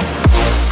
Não.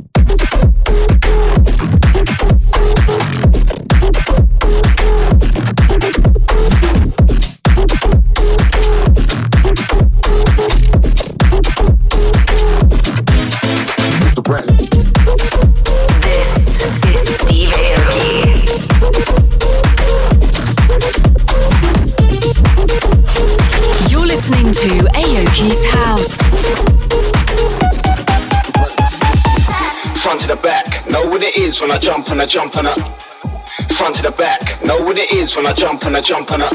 is when I jump and I jump and I front to the back. Know what it is when I jump and I jump and I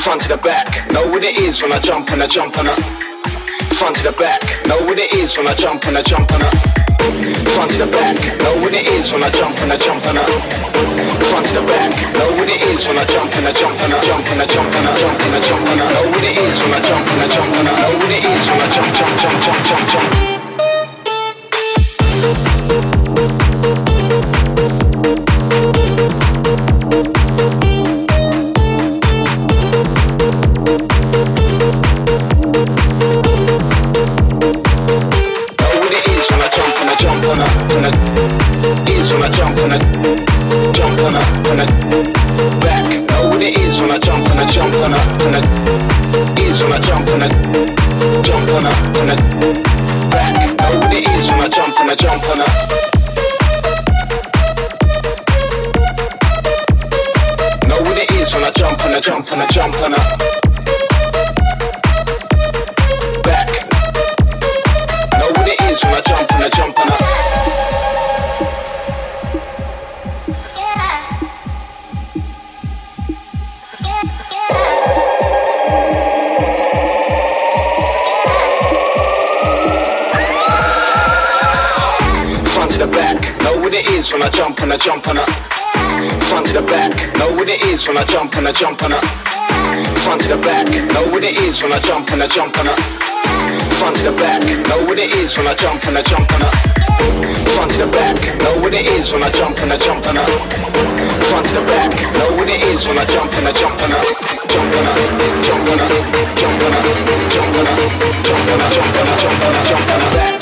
front to the back. Know what it is when I jump and I jump and I front to the back. Know what it is when I jump and I jump and I front to the back. Know what it is when I jump and I jump and I front to the back. Know what it is when I jump and I jump and I jump and I jump and I jump and I jump and I know what it is when I jump and I jump and I know what it is when I jump jump jump jump jump jump. I'm not. jump and I jump on her. Front to the back, know what it is when I jump and I jump on her. Front to the back, know what it is when I jump and I jump on her. Front to the back, know what it is when I jump and I jump on her. Front to the back, know what it is when I jump and I jump on her. Front to the back, know what it is when I jump and I jump on her. Jump on her, jump on her, jump on her, jump on her, jump on her, jump on her, jump on her, jump on her, jump on her, back.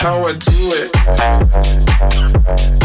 how I do it.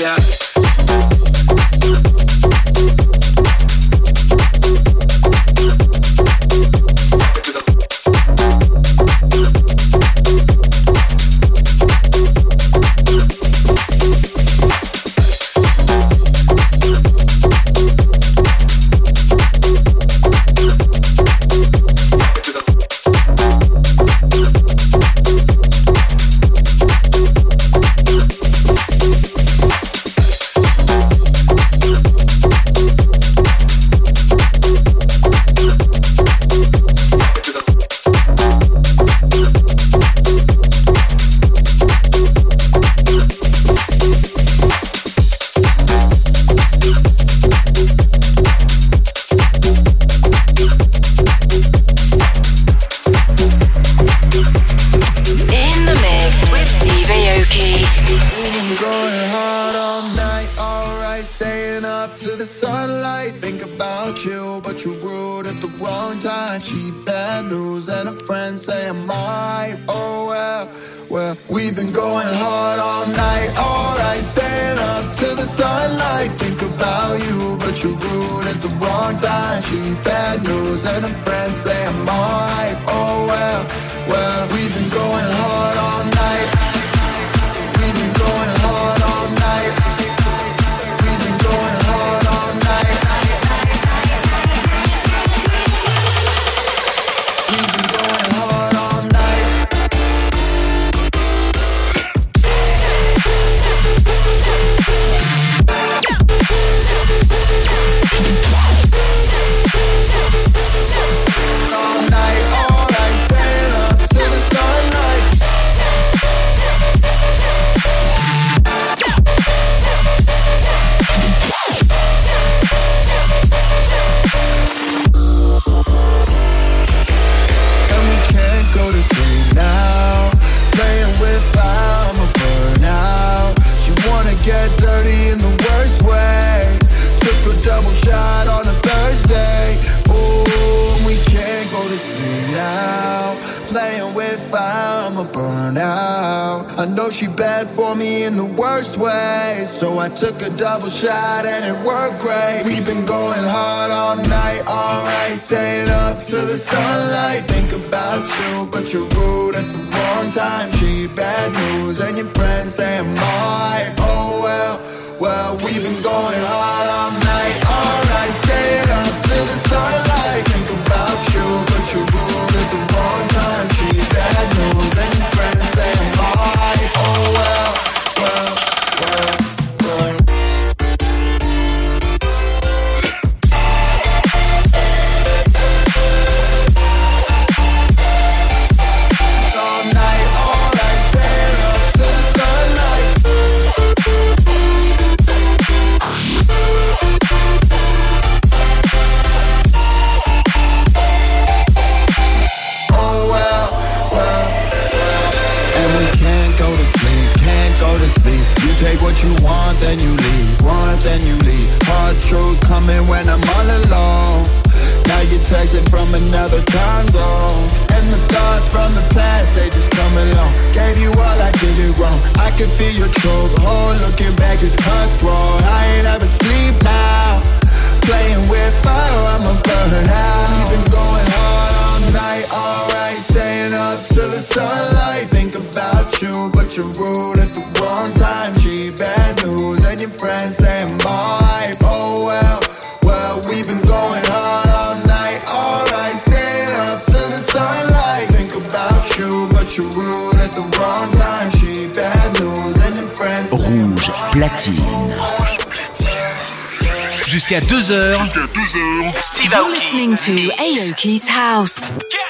Yeah. shine. can feel your chokehold. Looking back is cutthroat. I ain't ever sleep now. Playing with fire, I'ma burn out. We've been going hard all night, alright. Staying up till the sunlight. Think about you, but you're rude. platine. Jusqu'à 2h. Jusqu'à 2h. Steve Aoki. listening to Aoki's House. Yeah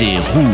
Roger Rouge.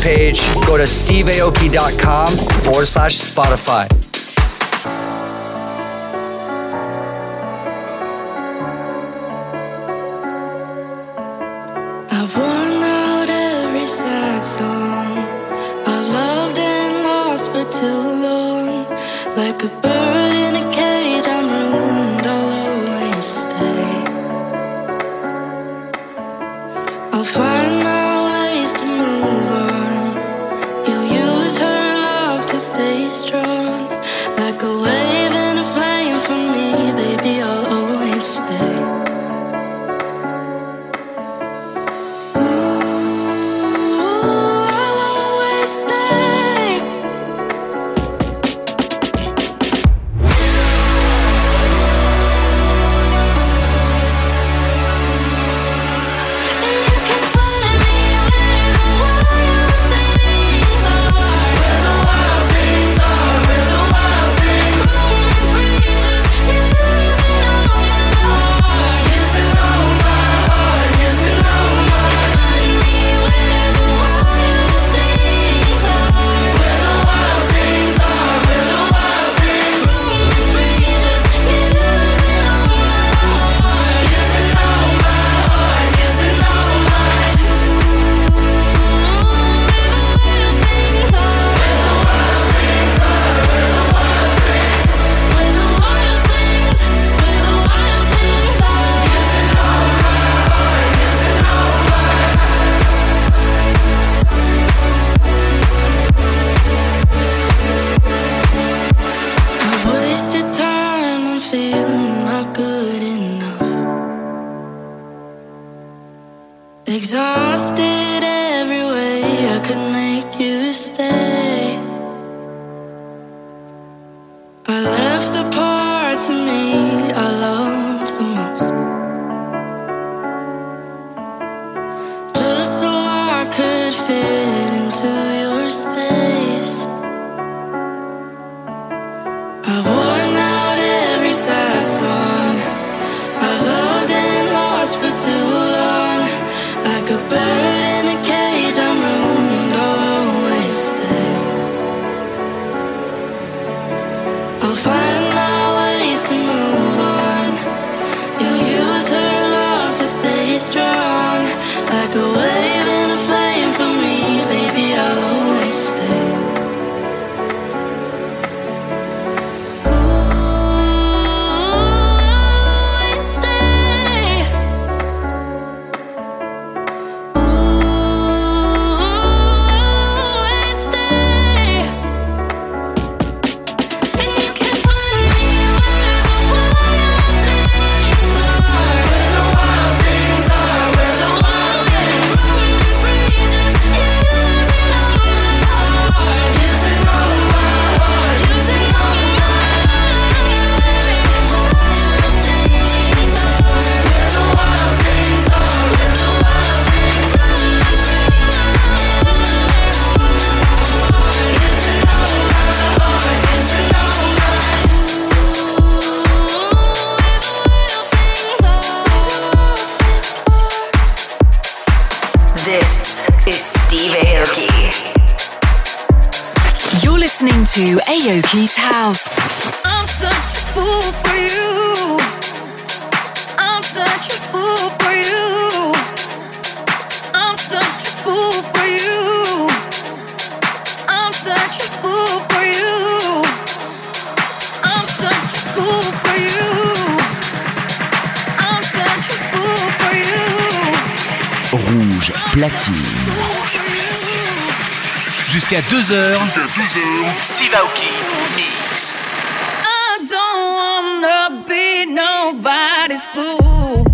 page, go to steveaoki.com forward slash Spotify. platine. Jusqu'à 2h. Jusqu'à 2h. Steve Aoki. Mix. I don't wanna be nobody's fool.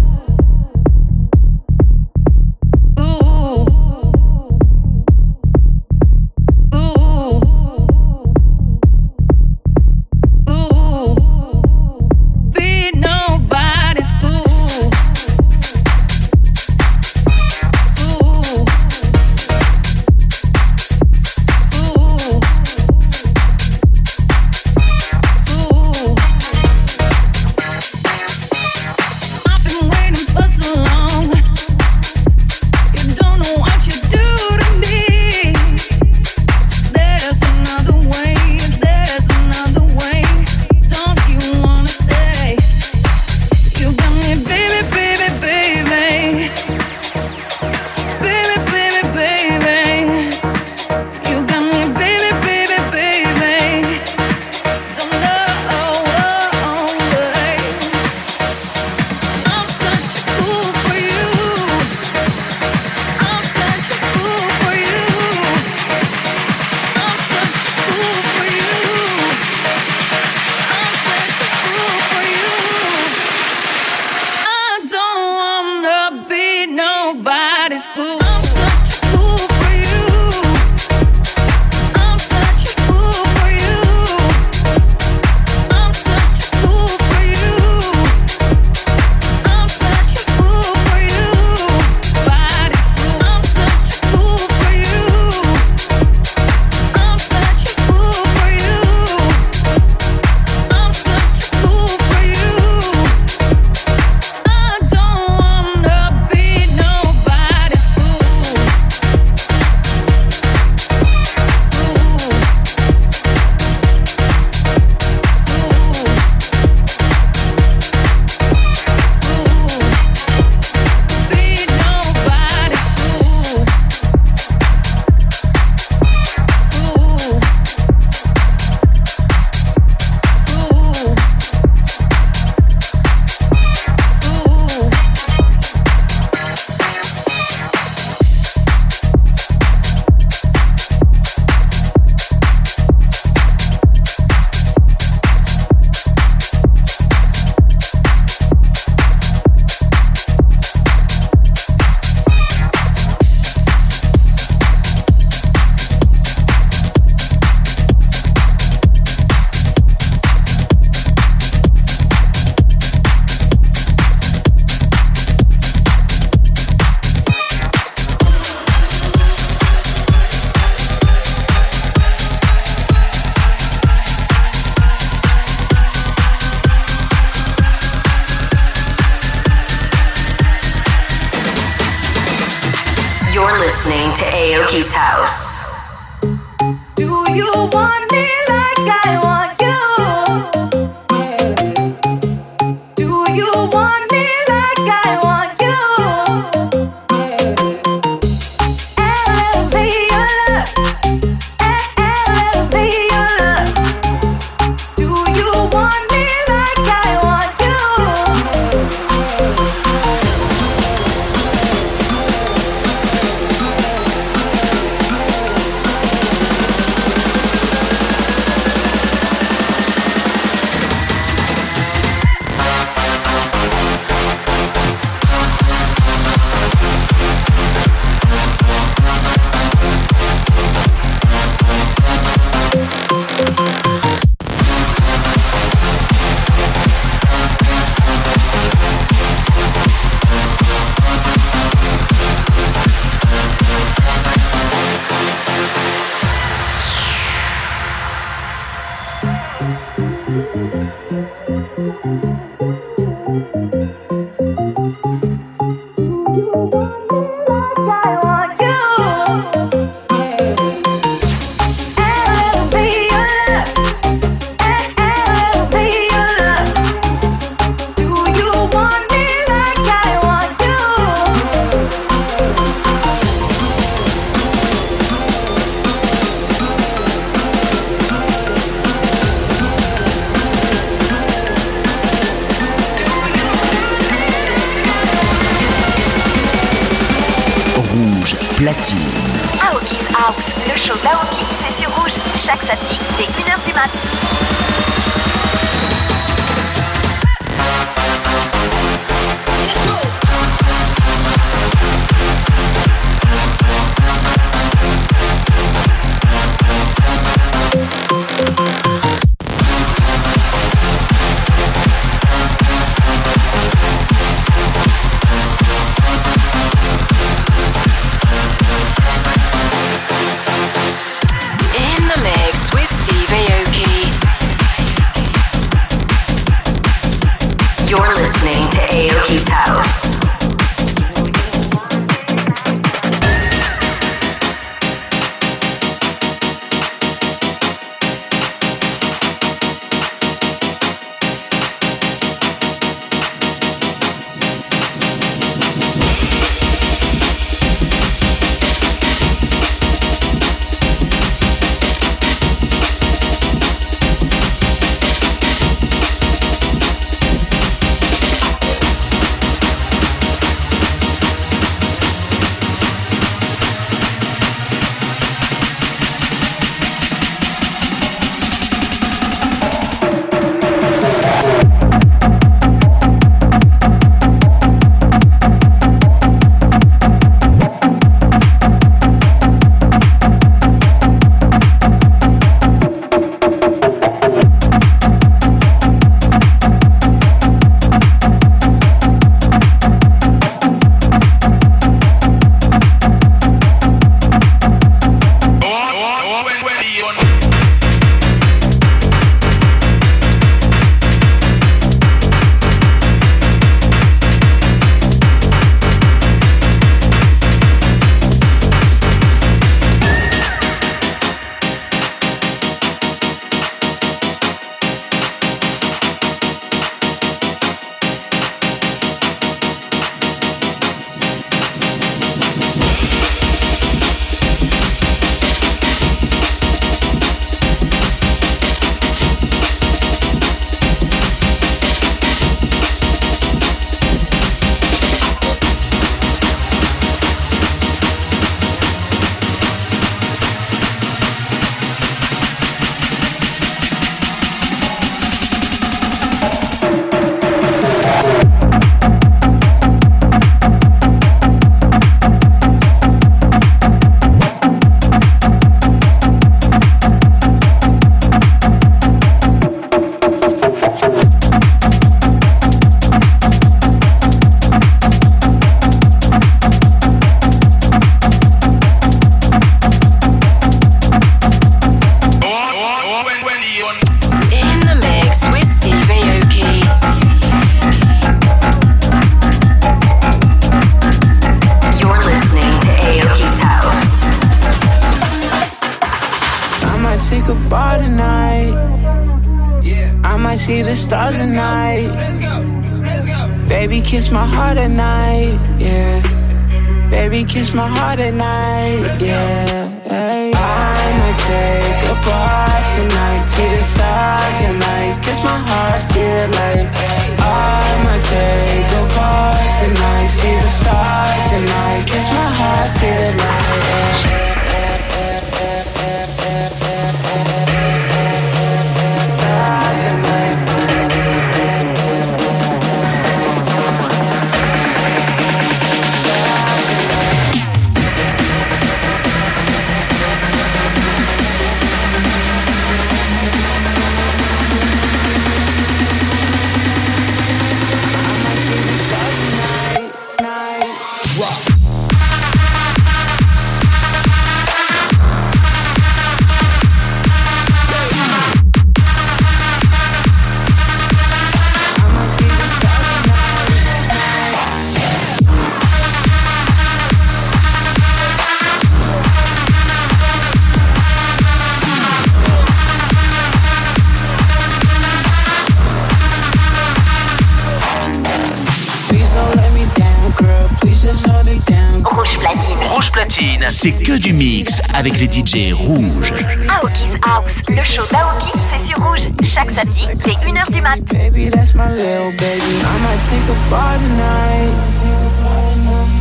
c'est que du mix avec les DJ rouges. Aoki's House, le show d'Aoki, c'est sur rouge. Chaque samedi, c'est 1h du mat. Baby, that's my little baby. I might take a bar tonight.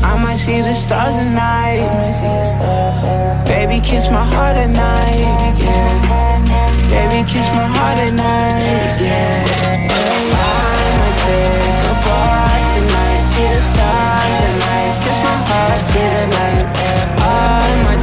I might see the stars tonight. Baby, kiss my heart at night. Yeah. Baby, kiss my heart at night. Yeah.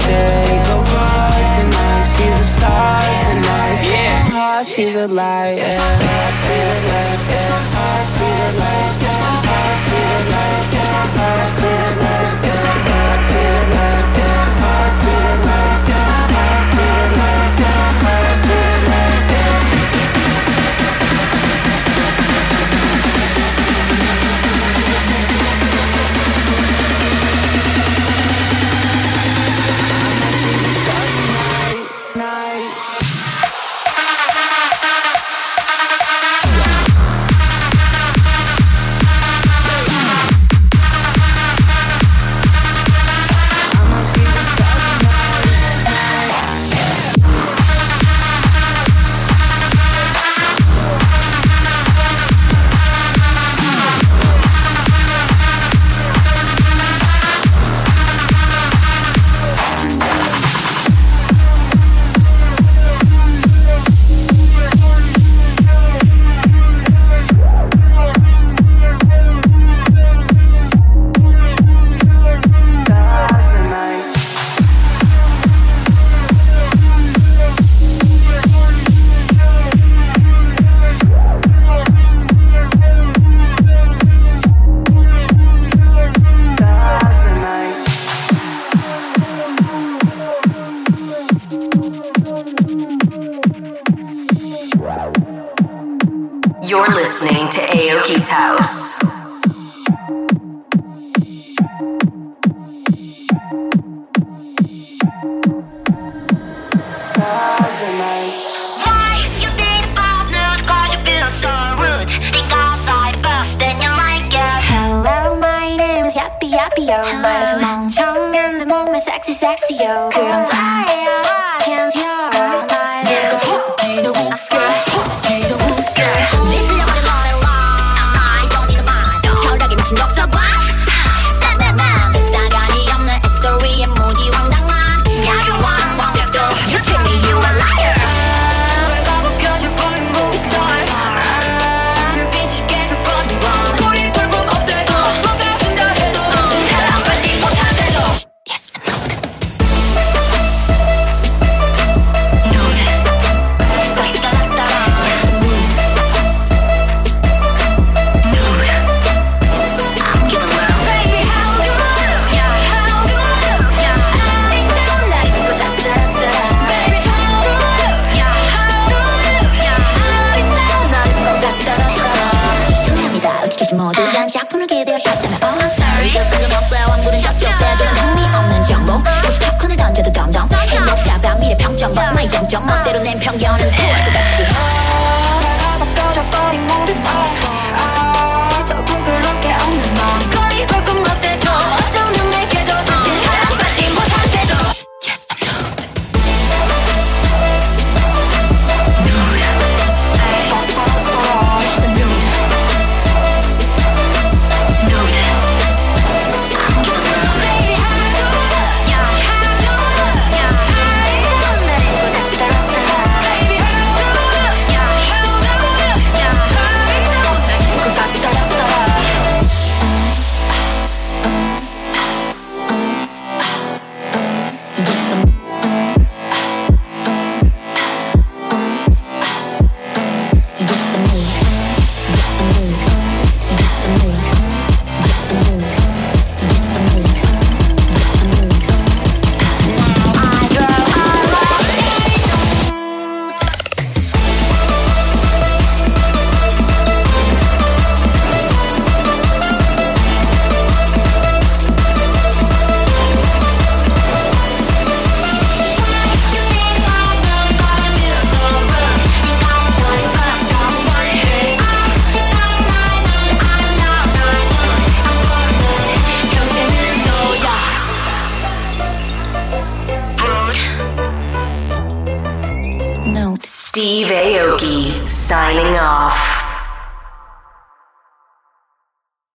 take a part tonight. See the stars tonight. Yeah. Heart, see the light. Yeah. Heart, see the light. Yeah. Heart, see the light. Yeah. Heart, see the light. Yeah. Heart, see the light. Yeah. Heart, see the light. Yeah.